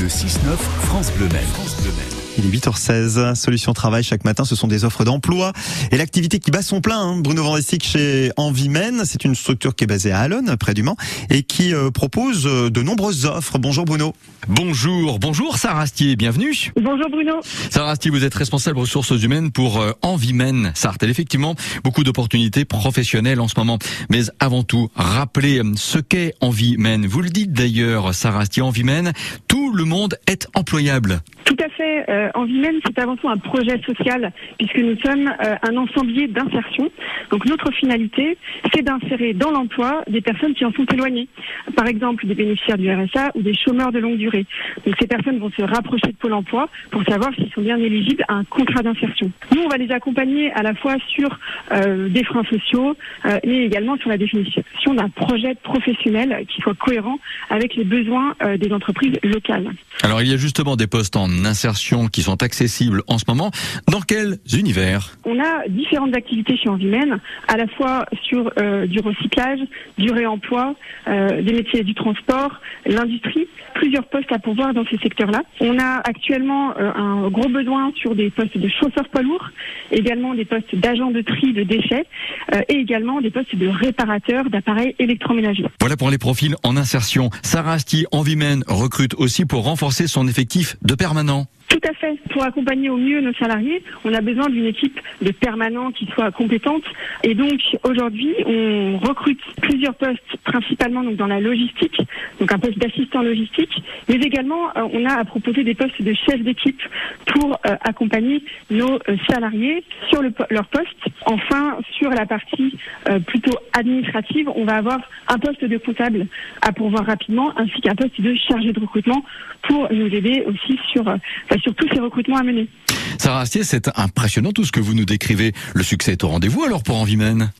Le 6-9, France Bleu Maine. Il est 8h16, Solution Travail chaque matin, ce sont des offres d'emploi et l'activité qui bat son plein. hein. Bruno Vandestick chez Envimène, c'est une structure qui est basée à Allonne, près du Mans, et qui euh, propose euh, de nombreuses offres. Bonjour Bruno. Bonjour, bonjour Sarah Astier, bienvenue. Bonjour Bruno. Sarah Astier, vous êtes responsable ressources humaines pour euh, Envimène Sarthe. Effectivement, beaucoup d'opportunités professionnelles en ce moment. Mais avant tout, rappelez euh, ce qu'est Envimène. Vous le dites d'ailleurs, Sarah Astier, Envimène, tout le monde est employable. Tout à fait. Euh, Envimène, c'est avant tout un projet social puisque nous sommes euh, un ensemblier d'insertion. Donc notre finalité, c'est d'insérer dans l'emploi des personnes qui en sont éloignées. Par exemple, des bénéficiaires du RSA ou des chômeurs de longue durée. Donc ces personnes vont se rapprocher de Pôle emploi pour savoir s'ils sont bien éligibles à un contrat d'insertion. Nous, on va les accompagner à la fois sur euh, des freins sociaux, euh, mais également sur la définition d'un projet professionnel qui soit cohérent avec les besoins euh, des entreprises locales. Alors il y a justement des postes en insertion qui sont accessibles en ce moment. Dans quels univers? On a différentes activités chez Envimène, à la fois sur euh, du recyclage, du réemploi, euh, des métiers du transport, l'industrie, plusieurs postes à pourvoir dans ces secteurs-là. On a actuellement euh, un gros besoin sur des postes de chauffeurs poids lourds, également des postes d'agents de tri de déchets et également des postes de réparateurs d'appareils électroménagers. Voilà pour les profils en insertion. Sarah Astier, Envimène recrute aussi pour renforcer son effectif de permanent. Tout à fait. Pour accompagner au mieux nos salariés, on a besoin d'une équipe de permanents qui soit compétente. Et donc aujourd'hui, on recrute plusieurs postes, principalement donc dans la logistique, donc un poste d'assistant logistique, mais également euh, on a à proposer des postes de chef d'équipe pour euh, accompagner nos euh, salariés sur leur poste. Enfin, sur la partie plutôt administrative, on va avoir un poste de comptable à pourvoir rapidement, ainsi qu'un poste de chargé de recrutement pour nous aider aussi sur, euh, enfin, sur tous ces recrutements à mener. Sarah Astier, c'est impressionnant tout ce que vous nous décrivez. Le succès est au rendez-vous alors pour Envimène?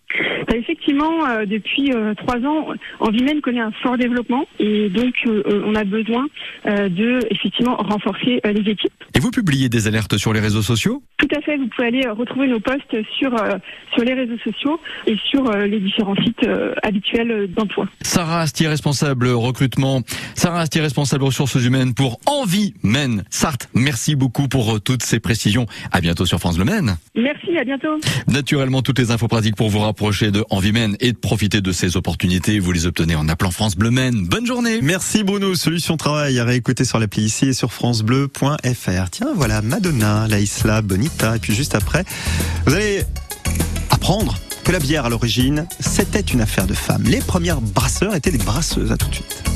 Bah, Effectivement, euh, depuis euh, trois ans, Envimène connaît un fort développement et donc euh, on a besoin de effectivement renforcer les équipes. Et vous publiez des alertes sur les réseaux sociaux? Tout à fait, vous pouvez aller retrouver nos posts sur sur les réseaux sociaux et sur les différents sites habituels d'emploi. Sarah Astier, responsable recrutement. Sarah Astier, responsable ressources humaines pour Envie Maine. Sarthe, merci beaucoup pour toutes ces précisions. À bientôt sur France Le Maine. Merci, à bientôt. Naturellement, toutes les infos pratiques pour vous rapprocher de Envie Maine et de profiter de ces opportunités, vous les obtenez en appelant France Bleu Maine. Bonne journée. Merci Bruno, Solution Travail à réécouter sur l'appli ici et sur francebleu.fr. Tiens, voilà Madonna, La Isla, Bonita, et puis juste après, vous allez apprendre que la bière à l'origine, c'était une affaire de femmes. Les premières brasseurs étaient des brasseuses, à tout de suite.